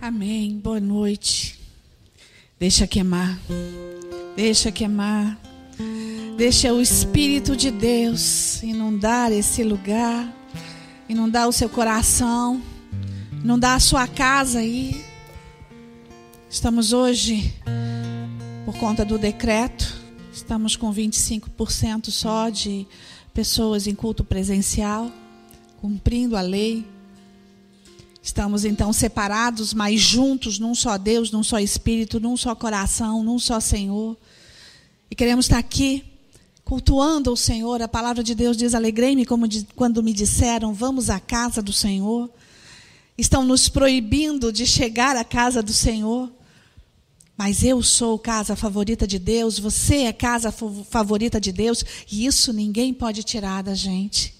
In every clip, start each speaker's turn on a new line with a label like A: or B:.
A: Amém. Boa noite. Deixa queimar. Deixa queimar. Deixa o Espírito de Deus inundar esse lugar, inundar o seu coração, inundar a sua casa aí. Estamos hoje, por conta do decreto, estamos com 25% só de pessoas em culto presencial, cumprindo a lei. Estamos então separados, mas juntos num só Deus, num só Espírito, num só coração, num só Senhor. E queremos estar aqui cultuando o Senhor. A palavra de Deus diz: Alegrei-me quando me disseram, vamos à casa do Senhor. Estão nos proibindo de chegar à casa do Senhor. Mas eu sou casa favorita de Deus, você é casa favorita de Deus, e isso ninguém pode tirar da gente.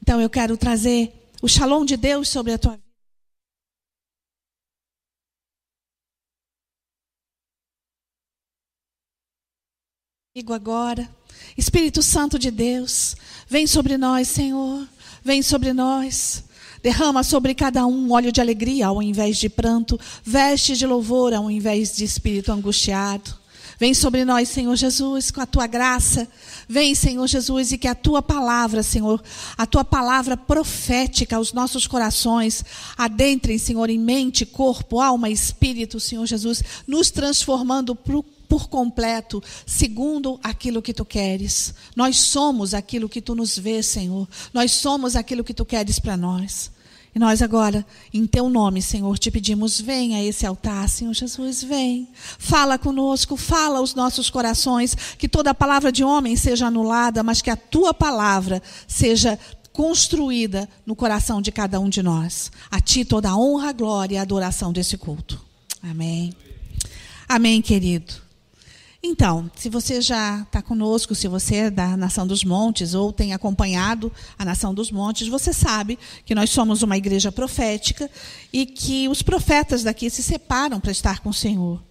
A: Então eu quero trazer o shalom de Deus sobre a tua vida. Digo agora, Espírito Santo de Deus, vem sobre nós, Senhor, vem sobre nós. Derrama sobre cada um óleo de alegria ao invés de pranto, veste de louvor ao invés de espírito angustiado. Vem sobre nós, Senhor Jesus, com a tua graça. Vem, Senhor Jesus, e que a tua palavra, Senhor, a tua palavra profética aos nossos corações, adentrem, Senhor, em mente, corpo, alma espírito, Senhor Jesus, nos transformando por completo, segundo aquilo que tu queres. Nós somos aquilo que tu nos vês, Senhor. Nós somos aquilo que tu queres para nós. E nós agora, em teu nome, Senhor, te pedimos, venha a esse altar, Senhor Jesus, vem. Fala conosco, fala aos nossos corações, que toda palavra de homem seja anulada, mas que a tua palavra seja construída no coração de cada um de nós. A ti toda a honra, a glória e a adoração desse culto. Amém. Amém, querido. Então, se você já está conosco, se você é da Nação dos Montes ou tem acompanhado a Nação dos Montes, você sabe que nós somos uma igreja profética e que os profetas daqui se separam para estar com o Senhor.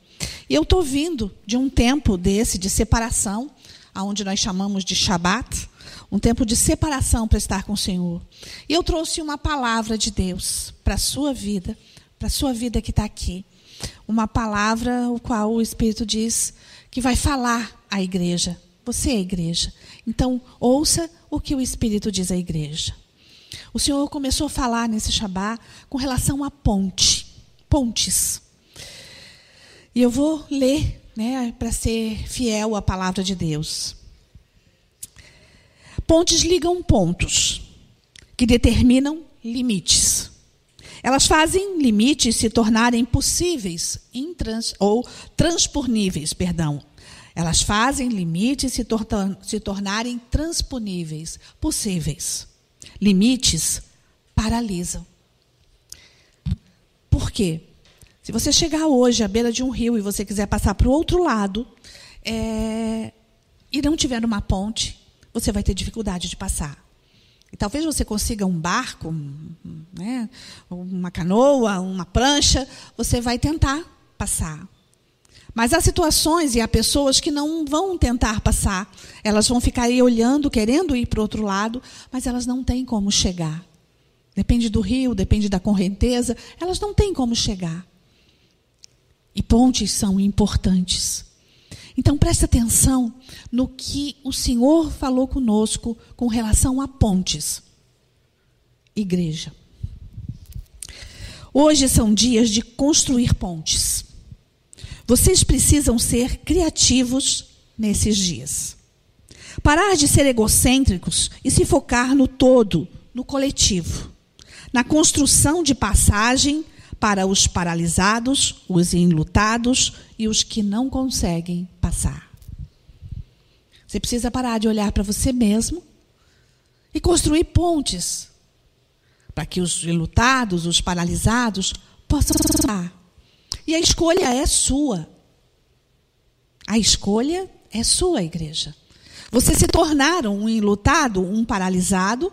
A: E eu estou vindo de um tempo desse, de separação, aonde nós chamamos de Shabat, um tempo de separação para estar com o Senhor. E eu trouxe uma palavra de Deus para a sua vida, para a sua vida que está aqui. Uma palavra o qual o Espírito diz que vai falar à igreja. Você é a igreja. Então, ouça o que o Espírito diz à igreja. O Senhor começou a falar nesse Shabá com relação à ponte, pontes. E eu vou ler, né, para ser fiel à palavra de Deus. Pontes ligam pontos que determinam limites. Elas fazem limites se tornarem possíveis intrans, ou transponíveis, perdão. Elas fazem limites se, tor se tornarem transponíveis, possíveis. Limites paralisam. Por quê? Se você chegar hoje à beira de um rio e você quiser passar para o outro lado, é, e não tiver uma ponte, você vai ter dificuldade de passar. E talvez você consiga um barco, né, uma canoa, uma prancha, você vai tentar passar. Mas há situações e há pessoas que não vão tentar passar. Elas vão ficar aí olhando, querendo ir para o outro lado, mas elas não têm como chegar. Depende do rio, depende da correnteza, elas não têm como chegar. E pontes são importantes. Então preste atenção no que o Senhor falou conosco com relação a pontes. Igreja. Hoje são dias de construir pontes. Vocês precisam ser criativos nesses dias. Parar de ser egocêntricos e se focar no todo, no coletivo, na construção de passagem para os paralisados, os enlutados e os que não conseguem passar. Você precisa parar de olhar para você mesmo e construir pontes para que os enlutados, os paralisados possam passar. E a escolha é sua. A escolha é sua, igreja. Você se tornar um enlutado, um paralisado,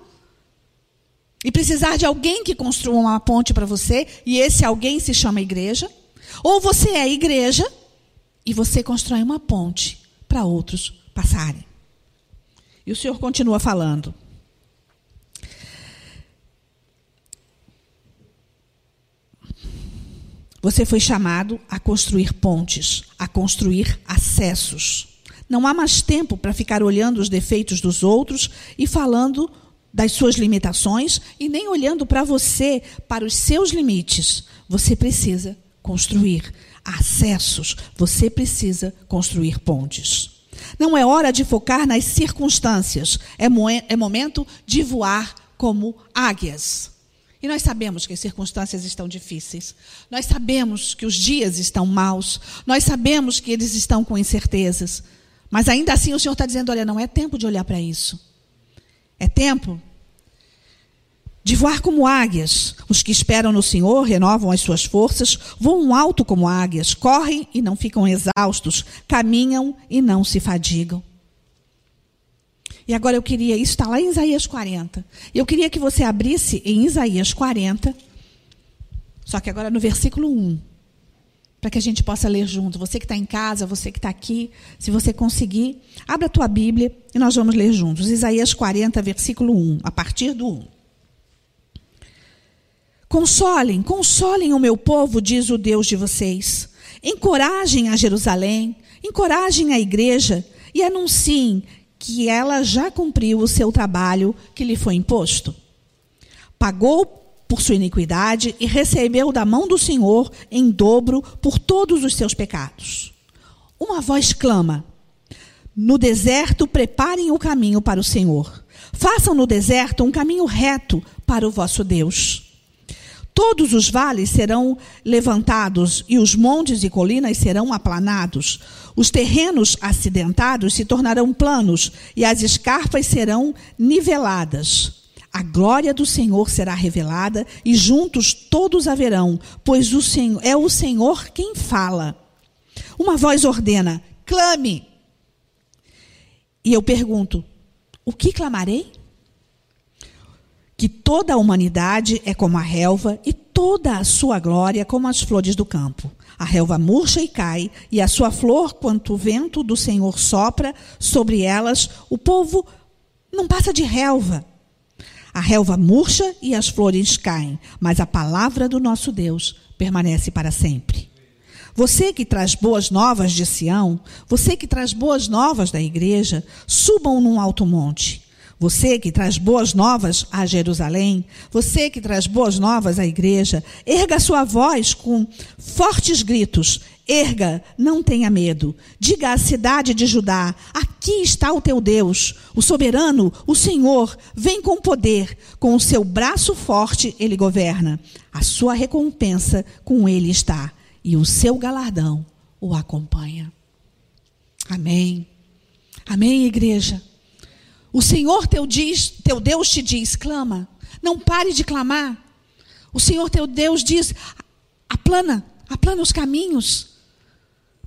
A: e precisar de alguém que construa uma ponte para você, e esse alguém se chama igreja, ou você é igreja e você constrói uma ponte para outros passarem. E o Senhor continua falando. Você foi chamado a construir pontes, a construir acessos. Não há mais tempo para ficar olhando os defeitos dos outros e falando das suas limitações e nem olhando para você, para os seus limites. Você precisa construir acessos, você precisa construir pontes. Não é hora de focar nas circunstâncias, é, mo é momento de voar como águias. E nós sabemos que as circunstâncias estão difíceis. Nós sabemos que os dias estão maus. Nós sabemos que eles estão com incertezas. Mas ainda assim o Senhor está dizendo: olha, não é tempo de olhar para isso. É tempo de voar como águias. Os que esperam no Senhor renovam as suas forças, voam alto como águias, correm e não ficam exaustos, caminham e não se fadigam. E agora eu queria, isso está lá em Isaías 40. Eu queria que você abrisse em Isaías 40, só que agora no versículo 1, para que a gente possa ler junto. Você que está em casa, você que está aqui, se você conseguir, abra a tua Bíblia e nós vamos ler juntos. Isaías 40, versículo 1, a partir do 1. Consolem, consolem o meu povo, diz o Deus de vocês. Encorajem a Jerusalém, encorajem a igreja e anunciem que ela já cumpriu o seu trabalho que lhe foi imposto. Pagou por sua iniquidade e recebeu da mão do Senhor em dobro por todos os seus pecados. Uma voz clama: No deserto preparem o caminho para o Senhor. Façam no deserto um caminho reto para o vosso Deus. Todos os vales serão levantados e os montes e colinas serão aplanados. Os terrenos acidentados se tornarão planos e as escarpas serão niveladas. A glória do Senhor será revelada e juntos todos haverão, pois o Senhor, é o Senhor quem fala. Uma voz ordena: clame. E eu pergunto: o que clamarei? que toda a humanidade é como a relva e toda a sua glória como as flores do campo. A relva murcha e cai, e a sua flor, quanto o vento do Senhor sopra sobre elas, o povo não passa de relva. A relva murcha e as flores caem, mas a palavra do nosso Deus permanece para sempre. Você que traz boas novas de Sião, você que traz boas novas da igreja, subam num alto monte você que traz boas novas a Jerusalém, você que traz boas novas à igreja, erga sua voz com fortes gritos. Erga, não tenha medo. Diga à cidade de Judá: aqui está o teu Deus, o soberano, o Senhor, vem com poder, com o seu braço forte ele governa. A sua recompensa com ele está, e o seu galardão o acompanha. Amém. Amém, igreja. O Senhor teu, diz, teu Deus te diz: clama, não pare de clamar. O Senhor teu Deus diz: aplana, aplana os caminhos,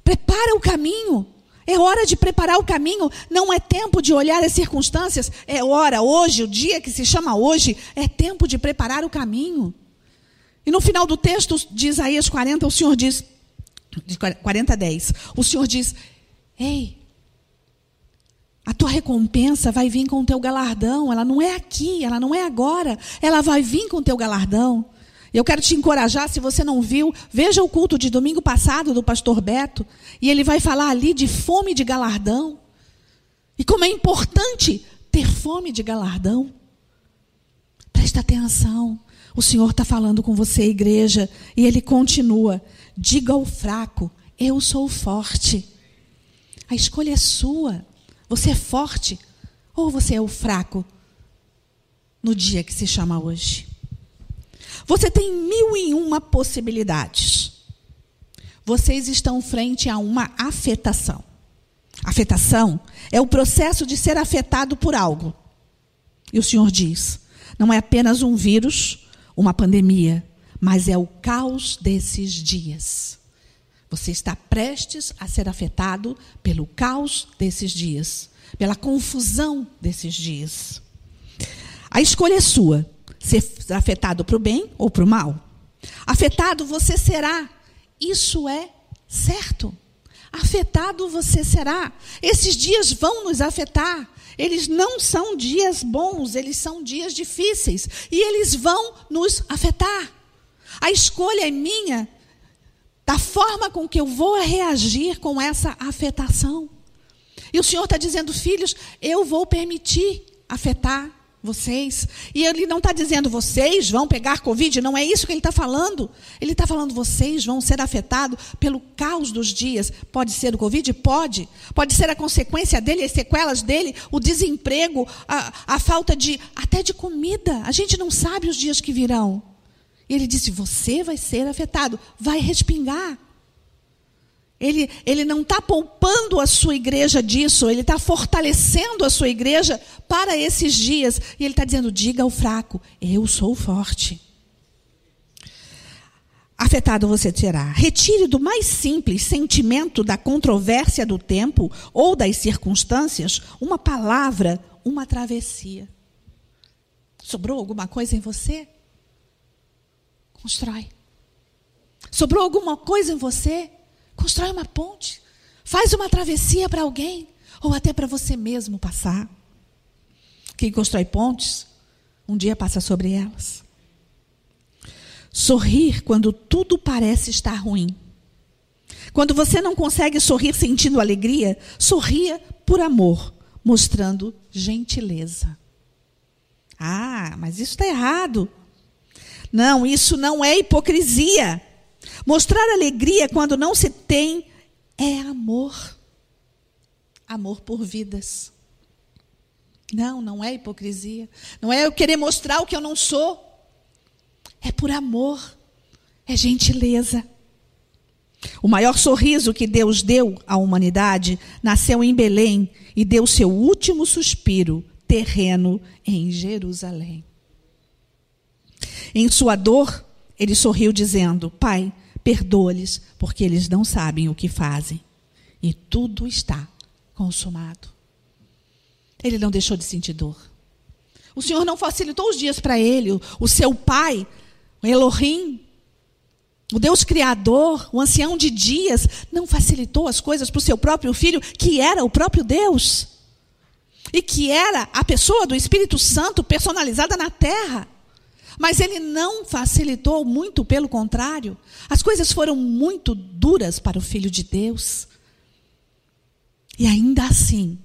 A: prepara o caminho. É hora de preparar o caminho, não é tempo de olhar as circunstâncias, é hora, hoje, o dia que se chama hoje, é tempo de preparar o caminho. E no final do texto de Isaías 40, o Senhor diz, de 40 a 10, o Senhor diz: Ei, a tua recompensa vai vir com o teu galardão. Ela não é aqui, ela não é agora. Ela vai vir com o teu galardão. Eu quero te encorajar, se você não viu, veja o culto de domingo passado do pastor Beto, e ele vai falar ali de fome de galardão. E como é importante ter fome de galardão. Presta atenção. O Senhor está falando com você, igreja, e ele continua: diga ao fraco, eu sou forte. A escolha é sua. Você é forte ou você é o fraco no dia que se chama hoje? Você tem mil e uma possibilidades. Vocês estão frente a uma afetação. Afetação é o processo de ser afetado por algo. E o Senhor diz: não é apenas um vírus, uma pandemia, mas é o caos desses dias. Você está prestes a ser afetado pelo caos desses dias, pela confusão desses dias. A escolha é sua: ser afetado para o bem ou para o mal. Afetado você será, isso é certo. Afetado você será. Esses dias vão nos afetar. Eles não são dias bons, eles são dias difíceis. E eles vão nos afetar. A escolha é minha da forma com que eu vou reagir com essa afetação. E o Senhor está dizendo, filhos, eu vou permitir afetar vocês. E ele não está dizendo vocês vão pegar Covid, não é isso que ele está falando. Ele está falando vocês vão ser afetados pelo caos dos dias. Pode ser o Covid? Pode. Pode ser a consequência dele, as sequelas dele, o desemprego, a, a falta de até de comida. A gente não sabe os dias que virão. E ele disse: você vai ser afetado, vai respingar. Ele, ele não está poupando a sua igreja disso, ele está fortalecendo a sua igreja para esses dias. E ele está dizendo: diga ao fraco, eu sou forte. Afetado você será. Retire do mais simples sentimento da controvérsia do tempo ou das circunstâncias uma palavra, uma travessia. Sobrou alguma coisa em você? Constrói. Sobrou alguma coisa em você? Constrói uma ponte. Faz uma travessia para alguém. Ou até para você mesmo passar. Quem constrói pontes, um dia passa sobre elas. Sorrir quando tudo parece estar ruim. Quando você não consegue sorrir sentindo alegria, sorria por amor, mostrando gentileza. Ah, mas isso está errado. Não, isso não é hipocrisia. Mostrar alegria quando não se tem é amor. Amor por vidas. Não, não é hipocrisia. Não é eu querer mostrar o que eu não sou. É por amor. É gentileza. O maior sorriso que Deus deu à humanidade nasceu em Belém e deu seu último suspiro terreno em Jerusalém. Em sua dor, ele sorriu, dizendo: Pai, perdoa-lhes, porque eles não sabem o que fazem. E tudo está consumado. Ele não deixou de sentir dor. O Senhor não facilitou os dias para ele. O seu pai, o Elohim, o Deus Criador, o ancião de dias, não facilitou as coisas para o seu próprio filho, que era o próprio Deus. E que era a pessoa do Espírito Santo personalizada na terra. Mas ele não facilitou, muito pelo contrário. As coisas foram muito duras para o filho de Deus. E ainda assim,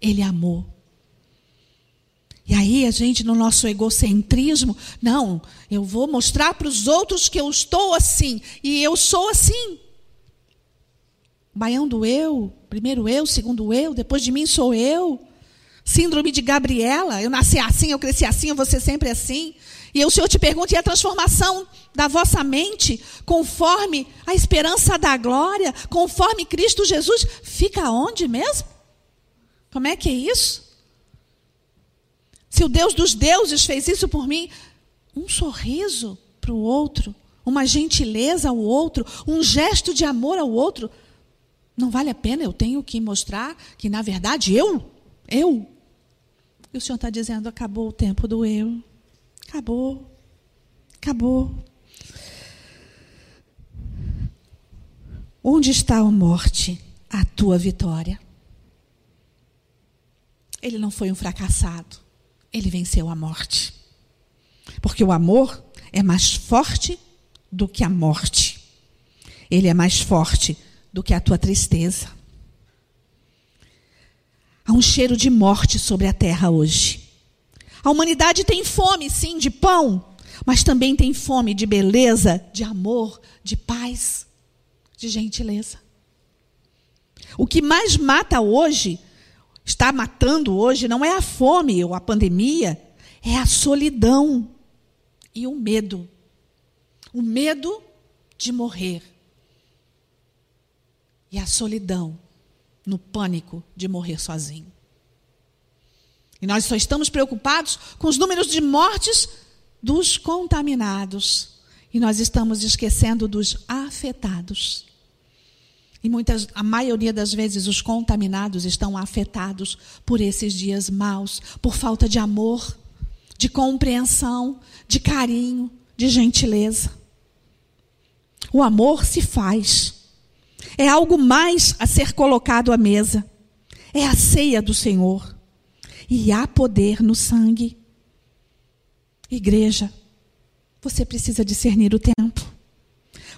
A: ele amou. E aí a gente, no nosso egocentrismo, não, eu vou mostrar para os outros que eu estou assim, e eu sou assim. Baião do eu, primeiro eu, segundo eu, depois de mim sou eu. Síndrome de Gabriela, eu nasci assim, eu cresci assim, eu vou ser sempre assim. E o Senhor te pergunta: e a transformação da vossa mente, conforme a esperança da glória, conforme Cristo Jesus, fica onde mesmo? Como é que é isso? Se o Deus dos deuses fez isso por mim, um sorriso para o outro, uma gentileza ao outro, um gesto de amor ao outro, não vale a pena, eu tenho que mostrar que, na verdade, eu, eu. E o Senhor está dizendo: acabou o tempo do eu. Acabou. Acabou. Onde está a morte? A tua vitória. Ele não foi um fracassado. Ele venceu a morte. Porque o amor é mais forte do que a morte. Ele é mais forte do que a tua tristeza. Há um cheiro de morte sobre a terra hoje. A humanidade tem fome, sim, de pão, mas também tem fome de beleza, de amor, de paz, de gentileza. O que mais mata hoje, está matando hoje, não é a fome ou a pandemia, é a solidão e o medo. O medo de morrer. E a solidão no pânico de morrer sozinho. E nós só estamos preocupados com os números de mortes dos contaminados. E nós estamos esquecendo dos afetados. E muitas, a maioria das vezes os contaminados estão afetados por esses dias maus, por falta de amor, de compreensão, de carinho, de gentileza. O amor se faz. É algo mais a ser colocado à mesa. É a ceia do Senhor. E há poder no sangue. Igreja, você precisa discernir o tempo.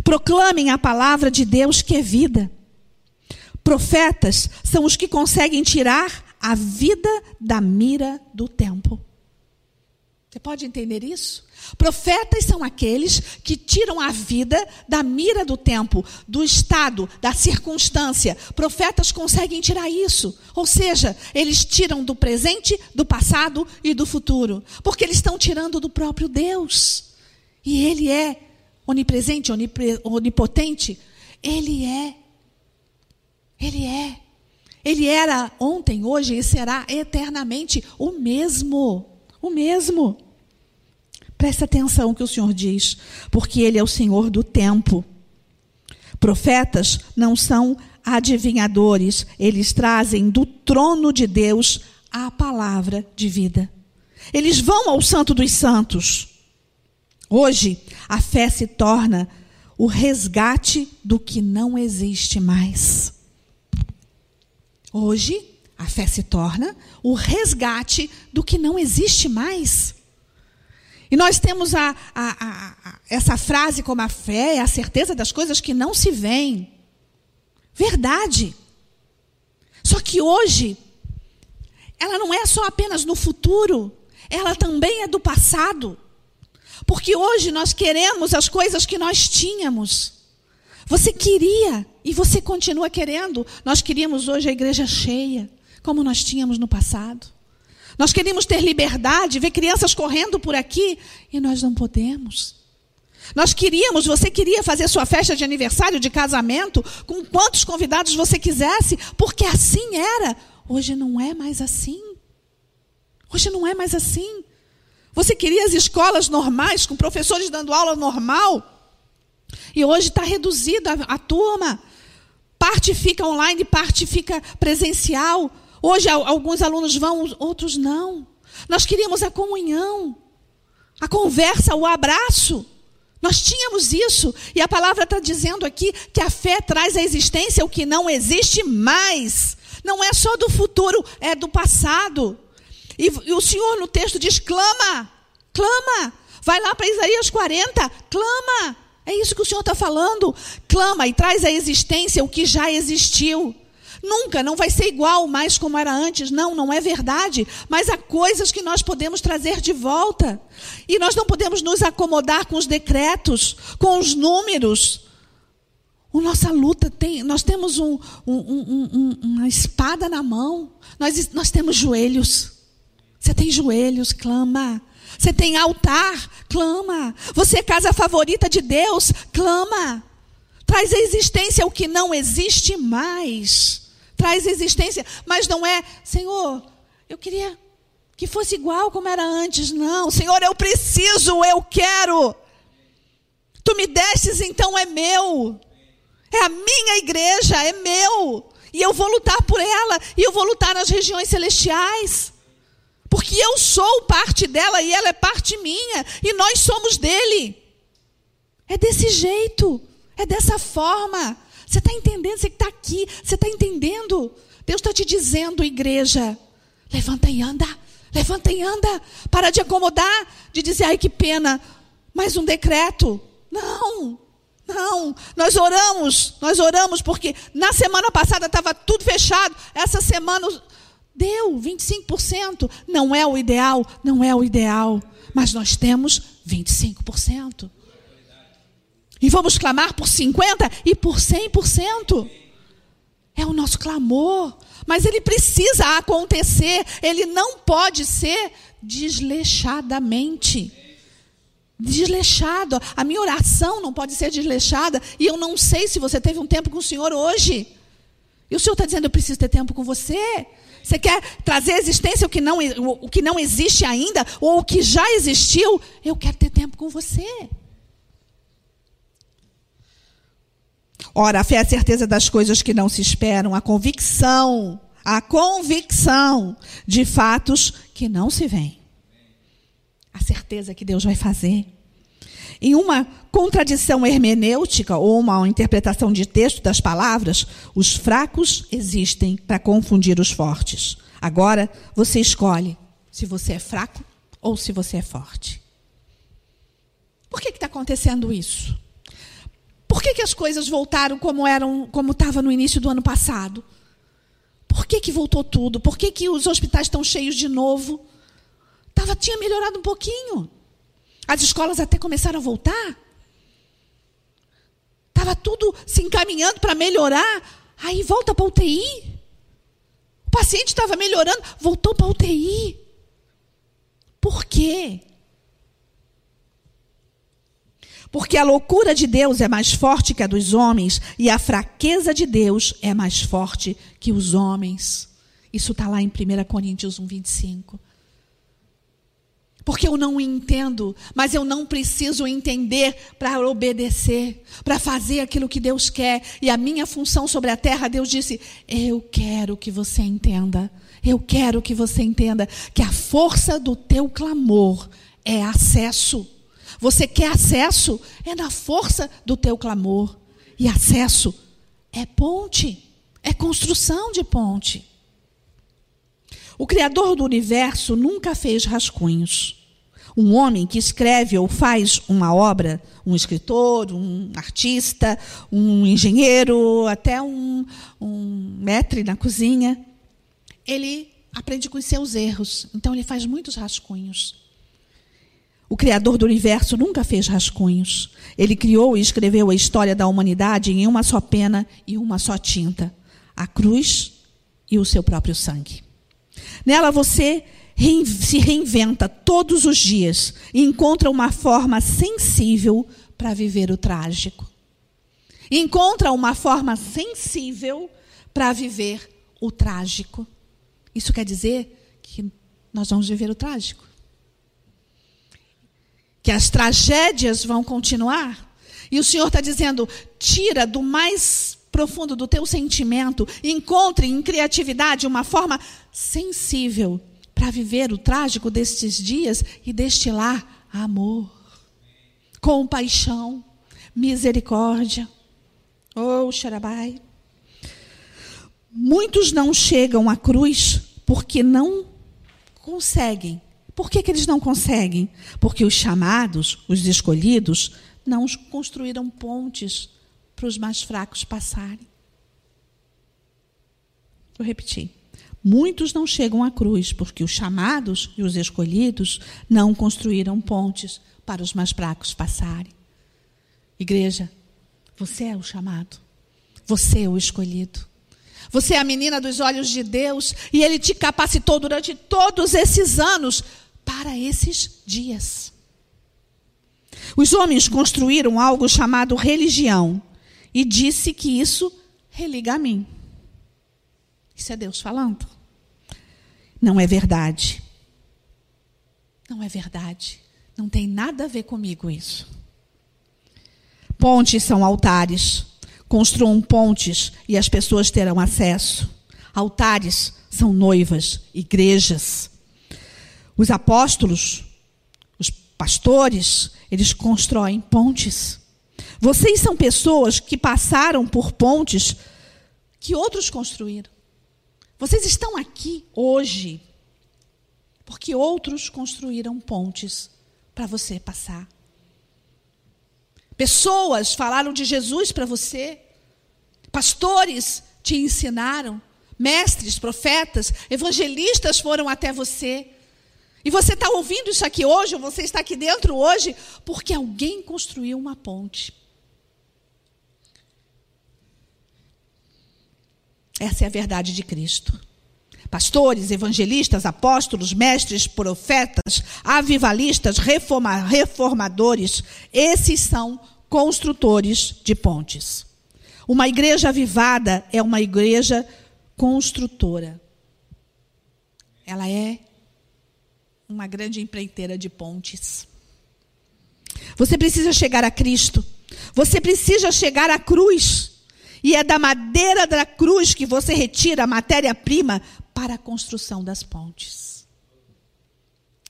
A: proclamem a palavra de Deus que é vida. Profetas são os que conseguem tirar a vida da mira do tempo. Você pode entender isso? Profetas são aqueles que tiram a vida da mira do tempo, do estado, da circunstância. Profetas conseguem tirar isso. Ou seja, eles tiram do presente, do passado e do futuro. Porque eles estão tirando do próprio Deus. E Ele é onipresente, onipotente. Ele é. Ele é. Ele era ontem, hoje e será eternamente o mesmo. O mesmo. Presta atenção que o Senhor diz, porque Ele é o Senhor do tempo. Profetas não são adivinhadores, eles trazem do trono de Deus a palavra de vida. Eles vão ao Santo dos Santos. Hoje, a fé se torna o resgate do que não existe mais. Hoje, a fé se torna o resgate do que não existe mais. E nós temos a, a, a, essa frase como a fé é a certeza das coisas que não se veem. Verdade. Só que hoje, ela não é só apenas no futuro, ela também é do passado. Porque hoje nós queremos as coisas que nós tínhamos. Você queria e você continua querendo. Nós queríamos hoje a igreja cheia, como nós tínhamos no passado. Nós queríamos ter liberdade, ver crianças correndo por aqui e nós não podemos. Nós queríamos, você queria fazer sua festa de aniversário, de casamento, com quantos convidados você quisesse, porque assim era. Hoje não é mais assim. Hoje não é mais assim. Você queria as escolas normais, com professores dando aula normal, e hoje está reduzida a, a turma. Parte fica online, parte fica presencial. Hoje alguns alunos vão, outros não. Nós queríamos a comunhão, a conversa, o abraço. Nós tínhamos isso. E a palavra está dizendo aqui que a fé traz à existência o que não existe mais. Não é só do futuro, é do passado. E, e o Senhor no texto diz: clama, clama. Vai lá para Isaías 40, clama. É isso que o Senhor está falando. Clama e traz à existência o que já existiu. Nunca, não vai ser igual mais como era antes. Não, não é verdade. Mas há coisas que nós podemos trazer de volta. E nós não podemos nos acomodar com os decretos, com os números. A nossa luta tem, nós temos um, um, um, uma espada na mão. Nós, nós temos joelhos. Você tem joelhos, clama. Você tem altar, clama. Você é casa favorita de Deus, clama. Traz à existência o que não existe mais traz existência, mas não é, Senhor, eu queria que fosse igual como era antes. Não, Senhor, eu preciso, eu quero. Tu me destes, então é meu. É a minha igreja, é meu. E eu vou lutar por ela, e eu vou lutar nas regiões celestiais. Porque eu sou parte dela e ela é parte minha, e nós somos dele. É desse jeito, é dessa forma. Você está entendendo? Você que está aqui, você está entendendo? Deus está te dizendo, igreja, levanta e anda, levanta e anda. Para de acomodar, de dizer, ai que pena, mais um decreto. Não, não. Nós oramos, nós oramos porque na semana passada estava tudo fechado. Essa semana deu 25%. Não é o ideal, não é o ideal. Mas nós temos 25%. E vamos clamar por 50% e por 100%. É o nosso clamor. Mas ele precisa acontecer. Ele não pode ser desleixadamente. Desleixado. A minha oração não pode ser desleixada. E eu não sei se você teve um tempo com o Senhor hoje. E o Senhor está dizendo: eu preciso ter tempo com você. Você quer trazer à existência o que, não, o que não existe ainda, ou o que já existiu? Eu quero ter tempo com você. Ora, a fé é a certeza das coisas que não se esperam, a convicção, a convicção de fatos que não se veem. A certeza que Deus vai fazer. Em uma contradição hermenêutica ou uma interpretação de texto das palavras, os fracos existem para confundir os fortes. Agora você escolhe se você é fraco ou se você é forte. Por que está acontecendo isso? Por que que, as coisas voltaram como eram, como estava no início do ano passado? Por que, que voltou tudo? Por que, que os hospitais estão cheios de novo? Tava, tinha melhorado um pouquinho. As escolas até começaram a voltar. Estava tudo se encaminhando para melhorar. Aí volta para a UTI. O paciente estava melhorando, voltou para a UTI. Por quê? Porque a loucura de Deus é mais forte que a dos homens, e a fraqueza de Deus é mais forte que os homens. Isso está lá em 1 Coríntios 1, 25. Porque eu não entendo, mas eu não preciso entender para obedecer, para fazer aquilo que Deus quer. E a minha função sobre a terra, Deus disse: Eu quero que você entenda. Eu quero que você entenda que a força do teu clamor é acesso. Você quer acesso? É na força do teu clamor. E acesso é ponte, é construção de ponte. O Criador do universo nunca fez rascunhos. Um homem que escreve ou faz uma obra, um escritor, um artista, um engenheiro, até um, um metre na cozinha, ele aprende com os seus erros. Então ele faz muitos rascunhos. O Criador do universo nunca fez rascunhos. Ele criou e escreveu a história da humanidade em uma só pena e uma só tinta: a cruz e o seu próprio sangue. Nela você se reinventa todos os dias e encontra uma forma sensível para viver o trágico. Encontra uma forma sensível para viver o trágico. Isso quer dizer que nós vamos viver o trágico que as tragédias vão continuar. E o Senhor está dizendo: tira do mais profundo do teu sentimento, encontre em criatividade uma forma sensível para viver o trágico destes dias e destilar amor, compaixão, misericórdia. Oh, Xarabai. Muitos não chegam à cruz porque não conseguem por que, que eles não conseguem? Porque os chamados, os escolhidos, não construíram pontes para os mais fracos passarem. Vou repetir. Muitos não chegam à cruz porque os chamados e os escolhidos não construíram pontes para os mais fracos passarem. Igreja, você é o chamado. Você é o escolhido. Você é a menina dos olhos de Deus e Ele te capacitou durante todos esses anos para esses dias. Os homens construíram algo chamado religião e disse que isso religa a mim. Isso é Deus falando. Não é verdade. Não é verdade. Não tem nada a ver comigo isso. Pontes são altares. Construam pontes e as pessoas terão acesso. Altares são noivas, igrejas. Os apóstolos, os pastores, eles constroem pontes. Vocês são pessoas que passaram por pontes que outros construíram. Vocês estão aqui hoje porque outros construíram pontes para você passar. Pessoas falaram de Jesus para você. Pastores te ensinaram. Mestres, profetas, evangelistas foram até você. E você está ouvindo isso aqui hoje, ou você está aqui dentro hoje, porque alguém construiu uma ponte. Essa é a verdade de Cristo. Pastores, evangelistas, apóstolos, mestres, profetas, avivalistas, reforma, reformadores, esses são construtores de pontes. Uma igreja avivada é uma igreja construtora. Ela é uma grande empreiteira de pontes. Você precisa chegar a Cristo. Você precisa chegar à cruz. E é da madeira da cruz que você retira a matéria-prima para a construção das pontes.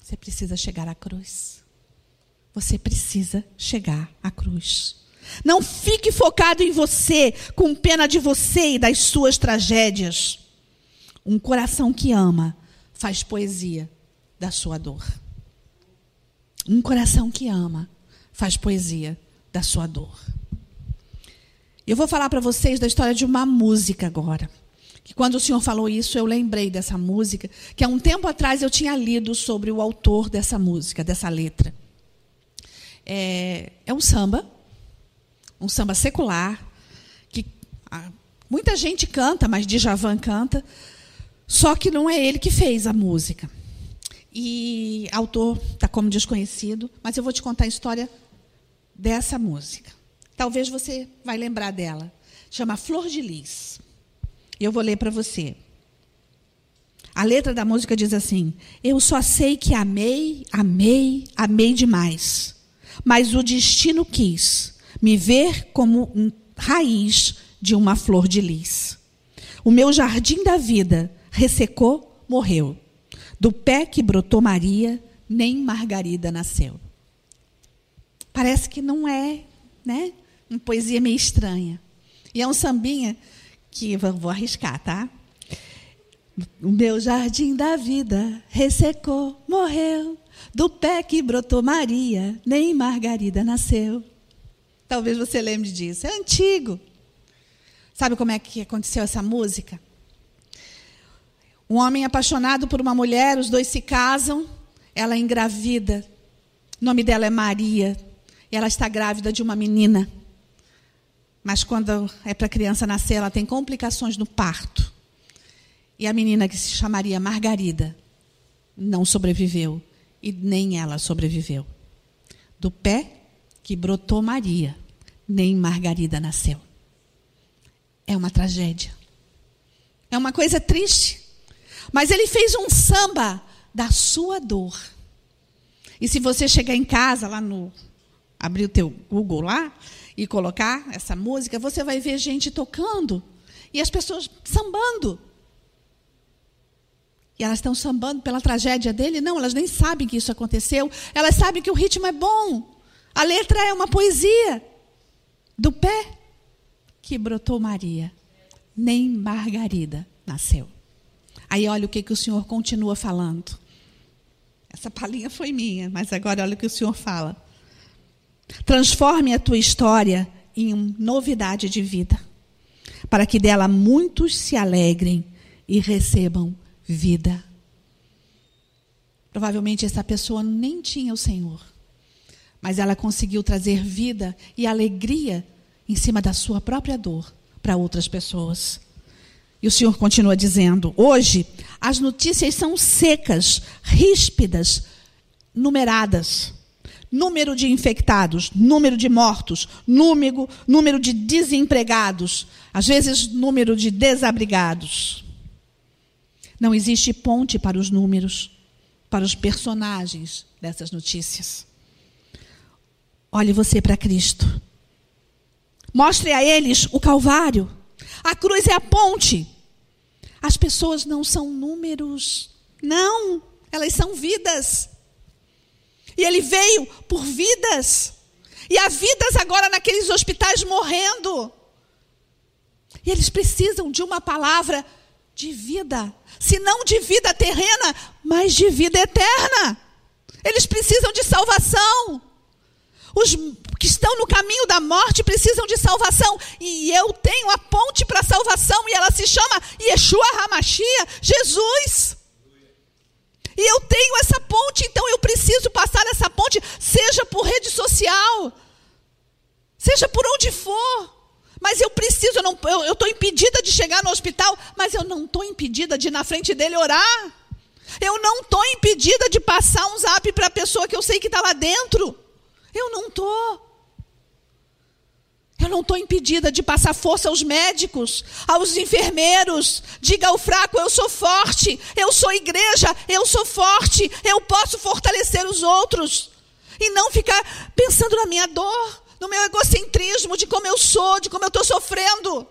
A: Você precisa chegar à cruz. Você precisa chegar à cruz. Não fique focado em você, com pena de você e das suas tragédias. Um coração que ama faz poesia da sua dor. Um coração que ama faz poesia da sua dor. Eu vou falar para vocês da história de uma música agora. Que quando o senhor falou isso, eu lembrei dessa música, que há um tempo atrás eu tinha lido sobre o autor dessa música, dessa letra. É, é um samba, um samba secular, que ah, muita gente canta, mas Djavan canta, só que não é ele que fez a música. E autor está como desconhecido, mas eu vou te contar a história dessa música. Talvez você vai lembrar dela. Chama Flor de Lis. Eu vou ler para você. A letra da música diz assim: Eu só sei que amei, amei, amei demais. Mas o destino quis me ver como raiz de uma flor de lis. O meu jardim da vida ressecou, morreu. Do pé que brotou Maria, nem Margarida nasceu. Parece que não é, né? Uma poesia meio estranha. E é um sambinha que vou arriscar, tá? O meu jardim da vida ressecou, morreu. Do pé que brotou Maria, nem Margarida nasceu. Talvez você lembre disso. É antigo. Sabe como é que aconteceu essa música? Um homem apaixonado por uma mulher, os dois se casam, ela é engravida. O nome dela é Maria. E ela está grávida de uma menina. Mas quando é para a criança nascer, ela tem complicações no parto. E a menina que se chamaria Margarida não sobreviveu. E nem ela sobreviveu. Do pé que brotou Maria, nem Margarida nasceu. É uma tragédia. É uma coisa triste. Mas ele fez um samba da sua dor. E se você chegar em casa, lá no. abrir o teu Google lá e colocar essa música, você vai ver gente tocando e as pessoas sambando. E elas estão sambando pela tragédia dele? Não, elas nem sabem que isso aconteceu. Elas sabem que o ritmo é bom. A letra é uma poesia. Do pé que brotou Maria, nem Margarida nasceu. Aí olha o que, que o Senhor continua falando. Essa palhinha foi minha, mas agora olha o que o Senhor fala. Transforme a tua história em novidade de vida, para que dela muitos se alegrem e recebam vida. Provavelmente essa pessoa nem tinha o Senhor, mas ela conseguiu trazer vida e alegria em cima da sua própria dor para outras pessoas. E o Senhor continua dizendo: hoje as notícias são secas, ríspidas, numeradas. Número de infectados, número de mortos, número, número de desempregados, às vezes número de desabrigados. Não existe ponte para os números, para os personagens dessas notícias. Olhe você para Cristo. Mostre a eles o Calvário. A cruz é a ponte. As pessoas não são números. Não, elas são vidas. E ele veio por vidas. E há vidas agora naqueles hospitais morrendo. E eles precisam de uma palavra de vida. Se não de vida terrena, mas de vida eterna. Eles precisam de salvação. Os que estão no caminho da morte precisam de salvação. E eu tenho a ponte para a salvação e ela se chama Yeshua Hamashia, Jesus. E eu tenho essa ponte, então eu preciso passar essa ponte, seja por rede social, seja por onde for. Mas eu preciso, eu estou impedida de chegar no hospital, mas eu não estou impedida de ir na frente dele orar. Eu não estou impedida de passar um zap para a pessoa que eu sei que está lá dentro. Eu não estou. Eu não estou impedida de passar força aos médicos, aos enfermeiros. Diga ao fraco: eu sou forte, eu sou igreja, eu sou forte, eu posso fortalecer os outros. E não ficar pensando na minha dor, no meu egocentrismo, de como eu sou, de como eu estou sofrendo.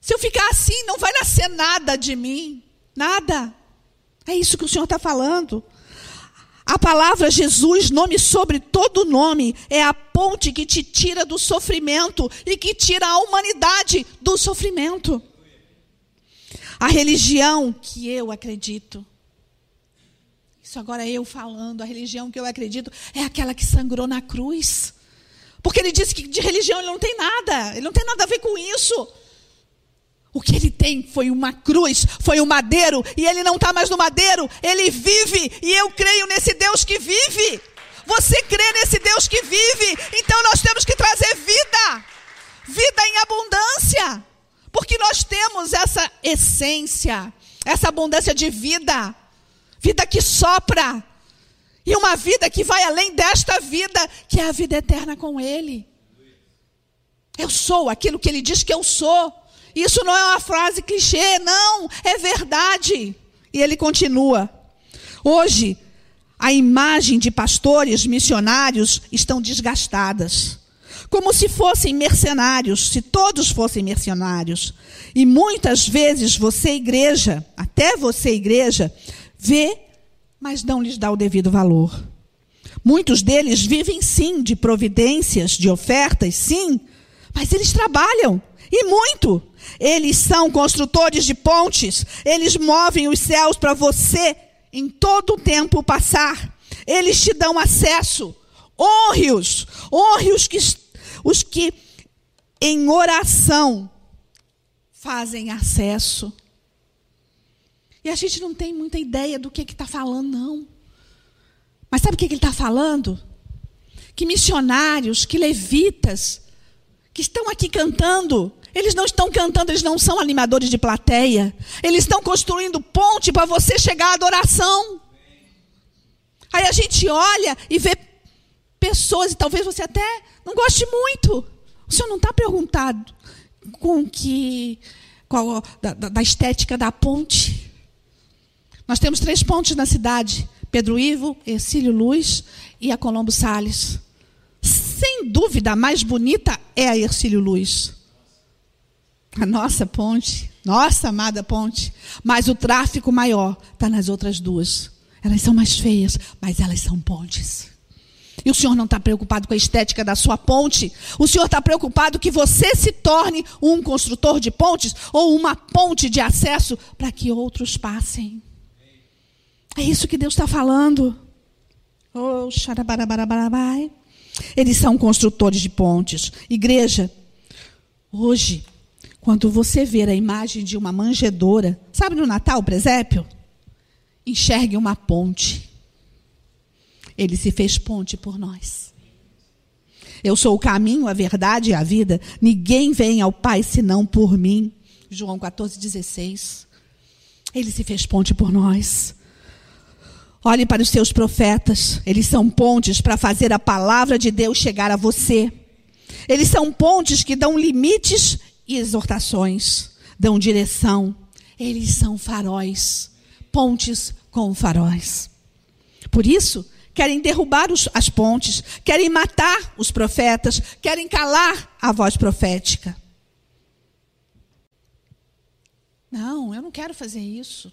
A: Se eu ficar assim, não vai nascer nada de mim. Nada. É isso que o Senhor está falando. A palavra Jesus, nome sobre todo nome, é a ponte que te tira do sofrimento e que tira a humanidade do sofrimento. A religião que eu acredito, isso agora é eu falando, a religião que eu acredito é aquela que sangrou na cruz Porque ele disse que de religião ele não tem nada, ele não tem nada a ver com isso. O que ele tem foi uma cruz, foi um madeiro, e ele não está mais no madeiro, ele vive, e eu creio nesse Deus que vive. Você crê nesse Deus que vive, então nós temos que trazer vida, vida em abundância, porque nós temos essa essência, essa abundância de vida, vida que sopra, e uma vida que vai além desta vida, que é a vida eterna com Ele. Eu sou aquilo que Ele diz que eu sou. Isso não é uma frase clichê, não, é verdade. E ele continua. Hoje, a imagem de pastores missionários estão desgastadas, como se fossem mercenários, se todos fossem mercenários. E muitas vezes você, igreja, até você, igreja, vê, mas não lhes dá o devido valor. Muitos deles vivem sim de providências, de ofertas, sim, mas eles trabalham, e muito. Eles são construtores de pontes, eles movem os céus para você em todo o tempo passar. Eles te dão acesso. Honre-os, honre os que, os que em oração fazem acesso. E a gente não tem muita ideia do que está falando, não. Mas sabe o que, que ele está falando? Que missionários, que levitas, que estão aqui cantando, eles não estão cantando, eles não são animadores de plateia. Eles estão construindo ponte para você chegar à adoração. Aí a gente olha e vê pessoas, e talvez você até não goste muito. O senhor não está perguntado com que qual, da, da, estética da ponte. Nós temos três pontes na cidade: Pedro Ivo, Ercílio Luz e a Colombo Sales. Sem dúvida, a mais bonita é a Ercílio Luz a nossa ponte, nossa amada ponte, mas o tráfico maior está nas outras duas. Elas são mais feias, mas elas são pontes. E o Senhor não está preocupado com a estética da sua ponte. O Senhor está preocupado que você se torne um construtor de pontes ou uma ponte de acesso para que outros passem. É isso que Deus está falando. Oh, Eles são construtores de pontes. Igreja, hoje quando você ver a imagem de uma manjedoura, sabe no Natal, presépio? Enxergue uma ponte. Ele se fez ponte por nós. Eu sou o caminho, a verdade e a vida. Ninguém vem ao Pai senão por mim. João 14, 16. Ele se fez ponte por nós. Olhe para os seus profetas. Eles são pontes para fazer a palavra de Deus chegar a você. Eles são pontes que dão limites e exortações, dão direção. Eles são faróis, pontes com faróis. Por isso, querem derrubar os, as pontes, querem matar os profetas, querem calar a voz profética. Não, eu não quero fazer isso.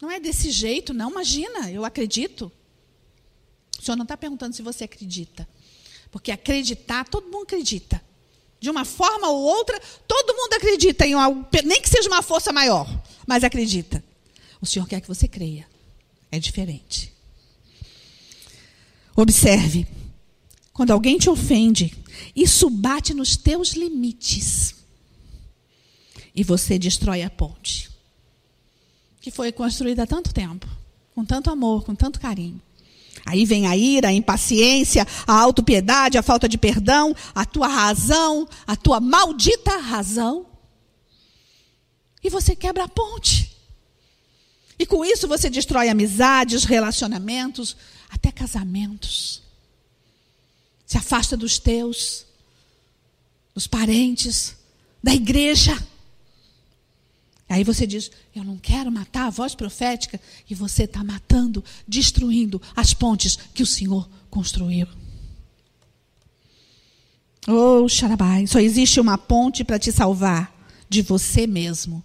A: Não é desse jeito, não. Imagina, eu acredito. O senhor não está perguntando se você acredita. Porque acreditar, todo mundo acredita. De uma forma ou outra, todo mundo acredita em algo, nem que seja uma força maior, mas acredita. O Senhor quer que você creia. É diferente. Observe. Quando alguém te ofende, isso bate nos teus limites. E você destrói a ponte. Que foi construída há tanto tempo, com tanto amor, com tanto carinho. Aí vem a ira, a impaciência, a autopiedade, a falta de perdão, a tua razão, a tua maldita razão. E você quebra a ponte. E com isso você destrói amizades, relacionamentos, até casamentos. Se afasta dos teus, dos parentes, da igreja. Aí você diz: Eu não quero matar a voz profética. E você está matando, destruindo as pontes que o Senhor construiu. Oh, Xarabai, só existe uma ponte para te salvar de você mesmo: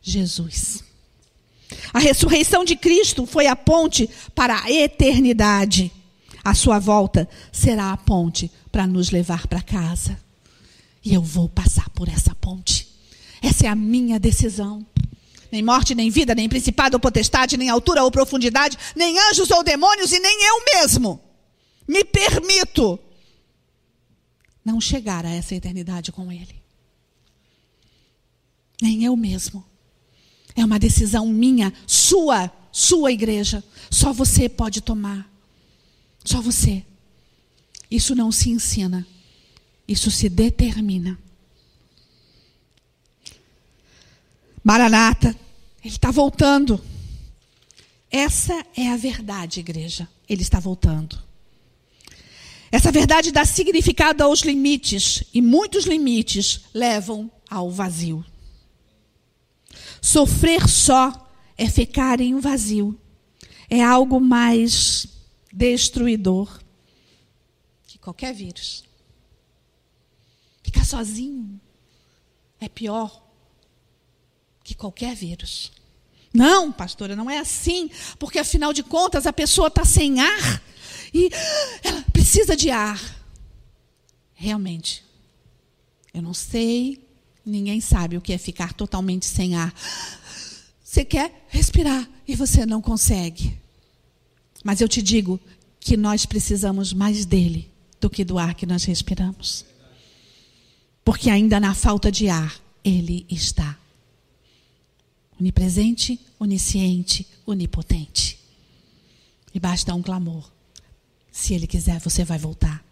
A: Jesus. A ressurreição de Cristo foi a ponte para a eternidade. A sua volta será a ponte para nos levar para casa. E eu vou passar por essa ponte. Essa é a minha decisão. Nem morte, nem vida, nem principado ou potestade, nem altura ou profundidade, nem anjos ou demônios e nem eu mesmo me permito não chegar a essa eternidade com Ele. Nem eu mesmo. É uma decisão minha, sua, sua igreja. Só você pode tomar. Só você. Isso não se ensina. Isso se determina. Maranata, ele está voltando. Essa é a verdade, igreja. Ele está voltando. Essa verdade dá significado aos limites, e muitos limites levam ao vazio. Sofrer só é ficar em um vazio. É algo mais destruidor que qualquer vírus. Ficar sozinho é pior que qualquer vírus. Não, pastora, não é assim, porque afinal de contas a pessoa está sem ar e ela precisa de ar. Realmente, eu não sei, ninguém sabe o que é ficar totalmente sem ar. Você quer respirar e você não consegue. Mas eu te digo que nós precisamos mais dele do que do ar que nós respiramos. Porque ainda na falta de ar, ele está. Onipresente, onisciente, onipotente. E basta um clamor. Se ele quiser, você vai voltar.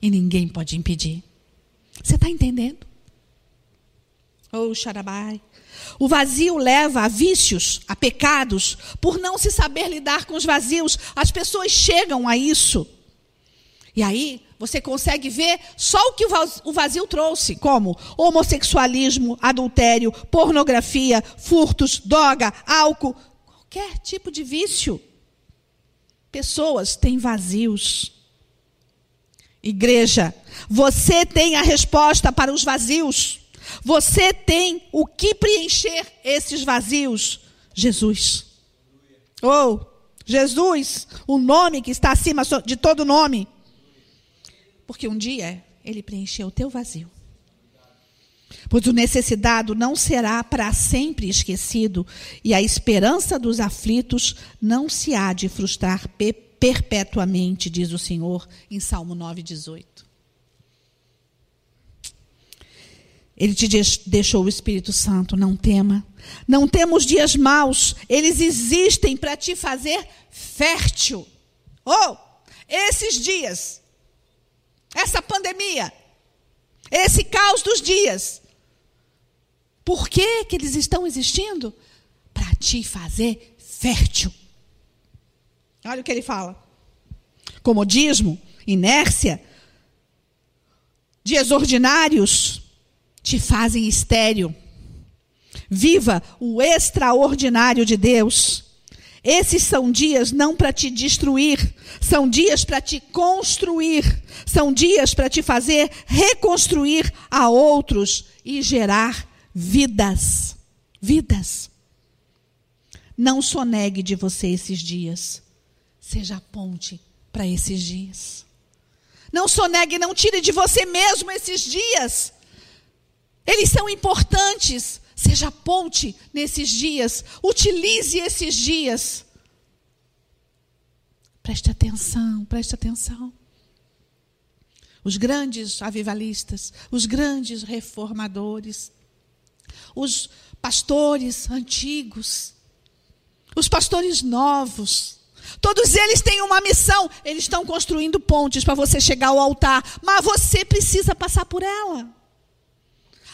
A: E ninguém pode impedir. Você está entendendo? Oh, xarabai. O vazio leva a vícios, a pecados, por não se saber lidar com os vazios. As pessoas chegam a isso. E aí, você consegue ver só o que o vazio trouxe, como homossexualismo, adultério, pornografia, furtos, droga, álcool, qualquer tipo de vício. Pessoas têm vazios. Igreja, você tem a resposta para os vazios. Você tem o que preencher esses vazios? Jesus. Oh, Jesus, o nome que está acima de todo nome. Porque um dia ele preencheu o teu vazio. Pois o necessitado não será para sempre esquecido, e a esperança dos aflitos não se há de frustrar perpetuamente, diz o Senhor em Salmo 9,18. Ele te deixou o Espírito Santo, não tema. Não temos dias maus, eles existem para te fazer fértil. Oh, esses dias, essa pandemia, esse caos dos dias, por que, que eles estão existindo? Para te fazer fértil. Olha o que ele fala: comodismo, inércia, dias ordinários te fazem estéril. Viva o extraordinário de Deus. Esses são dias não para te destruir, são dias para te construir, são dias para te fazer reconstruir a outros e gerar vidas. Vidas. Não sonegue de você esses dias. Seja a ponte para esses dias. Não sonegue, não tire de você mesmo esses dias. Eles são importantes. Seja ponte nesses dias. Utilize esses dias. Preste atenção, preste atenção. Os grandes avivalistas, os grandes reformadores, os pastores antigos, os pastores novos, todos eles têm uma missão. Eles estão construindo pontes para você chegar ao altar, mas você precisa passar por ela.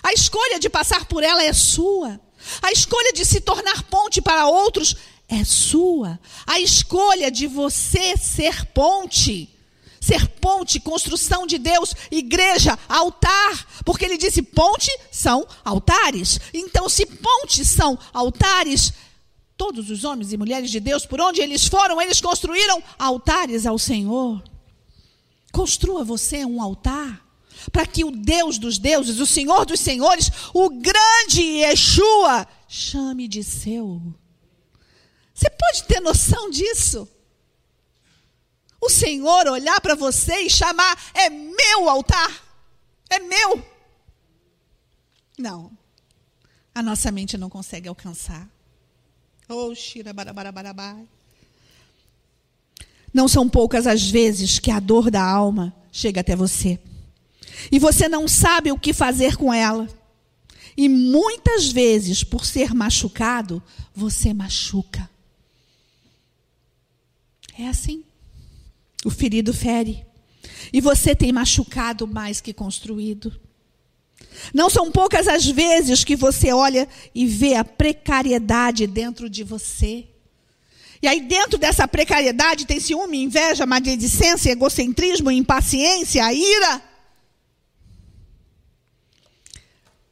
A: A escolha de passar por ela é sua. A escolha de se tornar ponte para outros é sua. A escolha de você ser ponte, ser ponte, construção de Deus, igreja, altar, porque ele disse ponte são altares. Então, se pontes são altares, todos os homens e mulheres de Deus, por onde eles foram, eles construíram altares ao Senhor. Construa você um altar para que o Deus dos deuses, o Senhor dos senhores, o grande Yeshua, chame de seu. Você pode ter noção disso? O Senhor olhar para você e chamar, é meu altar, é meu. Não, a nossa mente não consegue alcançar. Oh, Shira Não são poucas as vezes que a dor da alma chega até você. E você não sabe o que fazer com ela. E muitas vezes, por ser machucado, você machuca. É assim. O ferido fere. E você tem machucado mais que construído. Não são poucas as vezes que você olha e vê a precariedade dentro de você. E aí, dentro dessa precariedade, tem ciúme, inveja, maledicência, egocentrismo, impaciência, ira.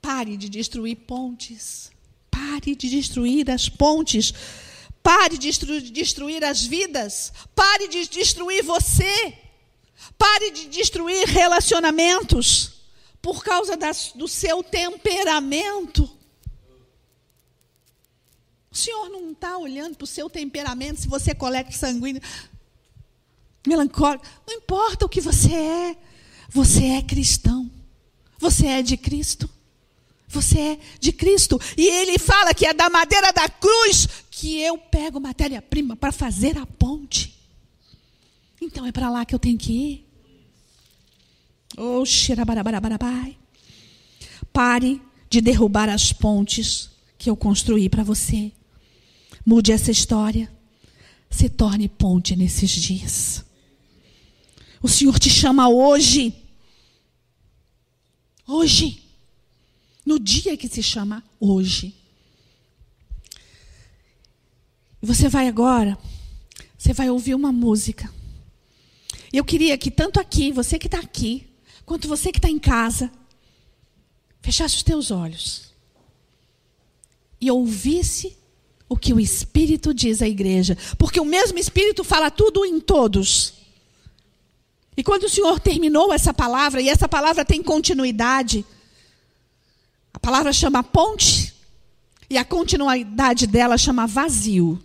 A: Pare de destruir pontes. Pare de destruir as pontes. Pare de destruir as vidas. Pare de destruir você. Pare de destruir relacionamentos por causa das, do seu temperamento. O Senhor não está olhando para o seu temperamento, se você é coleta sanguíneo, melancólico. Não importa o que você é. Você é cristão. Você é de Cristo. Você é de Cristo. E ele fala que é da madeira da cruz que eu pego matéria-prima para fazer a ponte. Então é para lá que eu tenho que ir. Oh, xirabarabarabai. Pare de derrubar as pontes que eu construí para você. Mude essa história. Se torne ponte nesses dias. O Senhor te chama hoje. Hoje no dia que se chama hoje. Você vai agora, você vai ouvir uma música. E eu queria que tanto aqui, você que está aqui, quanto você que está em casa, fechasse os teus olhos e ouvisse o que o Espírito diz à igreja. Porque o mesmo Espírito fala tudo em todos. E quando o Senhor terminou essa palavra, e essa palavra tem continuidade, a palavra chama ponte e a continuidade dela chama vazio.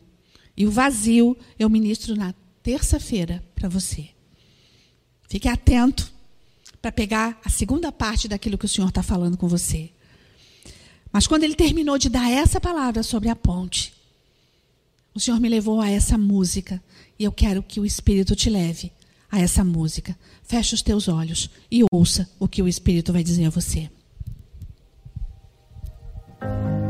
A: E o vazio eu ministro na terça-feira para você. Fique atento para pegar a segunda parte daquilo que o Senhor está falando com você. Mas quando ele terminou de dar essa palavra sobre a ponte, o Senhor me levou a essa música. E eu quero que o Espírito te leve a essa música. Feche os teus olhos e ouça o que o Espírito vai dizer a você. O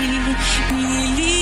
A: 你离。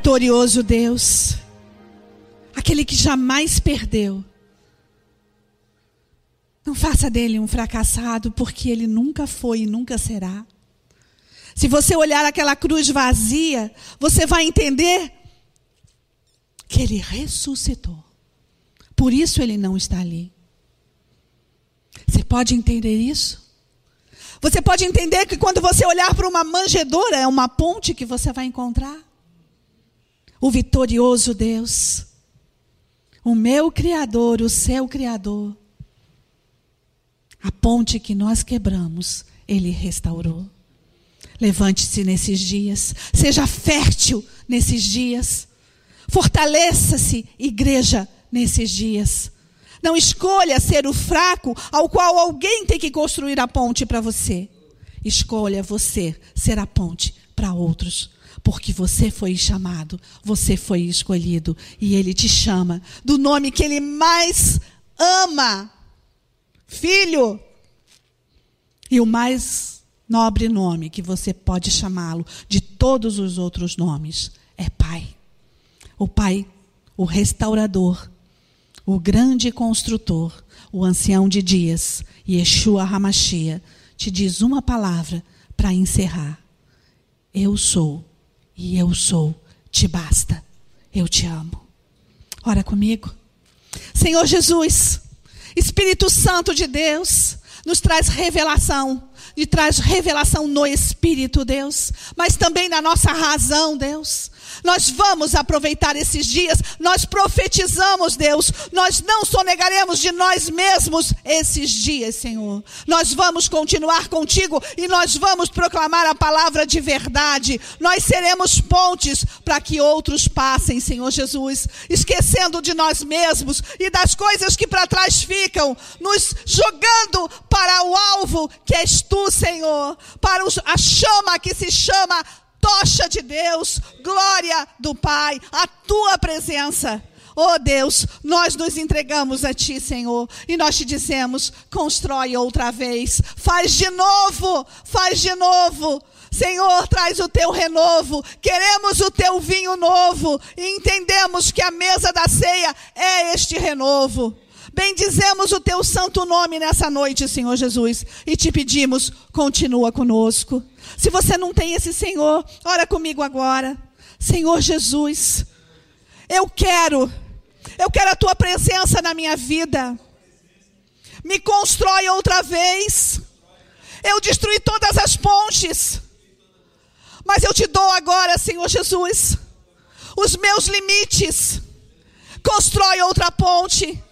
A: Vitorioso Deus, aquele que jamais perdeu. Não faça dele um fracassado, porque ele nunca foi e nunca será. Se você olhar aquela cruz vazia, você vai entender que ele ressuscitou. Por isso ele não está ali. Você pode entender isso? Você pode entender que quando você olhar para uma manjedoura, é uma ponte que você vai encontrar o vitorioso Deus, o meu Criador, o seu Criador. A ponte que nós quebramos, Ele restaurou. Levante-se nesses dias, seja fértil nesses dias, fortaleça-se, igreja, nesses dias. Não escolha ser o fraco ao qual alguém tem que construir a ponte para você. Escolha você ser a ponte para outros porque você foi chamado, você foi escolhido e ele te chama do nome que ele mais ama. Filho. E o mais nobre nome que você pode chamá-lo de todos os outros nomes é Pai. O Pai, o restaurador, o grande construtor, o ancião de dias, Yeshua Hamashia, te diz uma palavra para encerrar. Eu sou e eu sou, te basta. Eu te amo. Ora comigo. Senhor Jesus, Espírito Santo de Deus, nos traz revelação, e traz revelação no Espírito, Deus, mas também na nossa razão, Deus. Nós vamos aproveitar esses dias, nós profetizamos, Deus, nós não sonegaremos de nós mesmos esses dias, Senhor. Nós vamos continuar contigo e nós vamos proclamar a palavra de verdade. Nós seremos pontes para que outros passem, Senhor Jesus, esquecendo de nós mesmos e das coisas que para trás ficam, nos jogando para o alvo que és tu, Senhor, para a chama que se chama tocha de Deus, glória do Pai, a tua presença. Oh Deus, nós nos entregamos a Ti, Senhor, e nós te dizemos: constrói outra vez, faz de novo, faz de novo. Senhor, traz o teu renovo, queremos o teu vinho novo, e entendemos que a mesa da ceia é este renovo. Bendizemos o teu santo nome nessa noite, Senhor Jesus, e te pedimos, continua conosco. Se você não tem esse Senhor, ora comigo agora. Senhor Jesus, eu quero, eu quero a tua presença na minha vida. Me constrói outra vez. Eu destruí todas as pontes. Mas eu te dou agora, Senhor Jesus, os meus limites. Constrói outra ponte.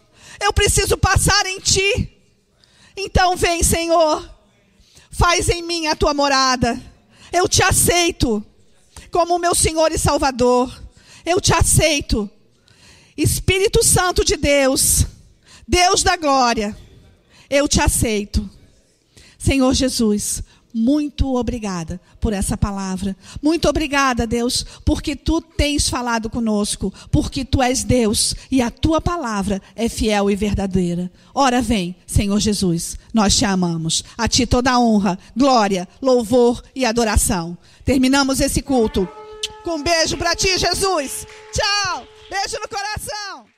A: Eu preciso passar em ti. Então vem, Senhor. Faz em mim a tua morada. Eu te aceito como meu Senhor e Salvador. Eu te aceito. Espírito Santo de Deus, Deus da glória, eu te aceito. Senhor Jesus, muito obrigada por essa palavra. Muito obrigada, Deus, porque tu tens falado conosco, porque tu és Deus e a tua palavra é fiel e verdadeira. Ora vem, Senhor Jesus, nós te amamos. A ti toda honra, glória, louvor e adoração. Terminamos esse culto com um beijo para ti, Jesus. Tchau. Beijo no coração.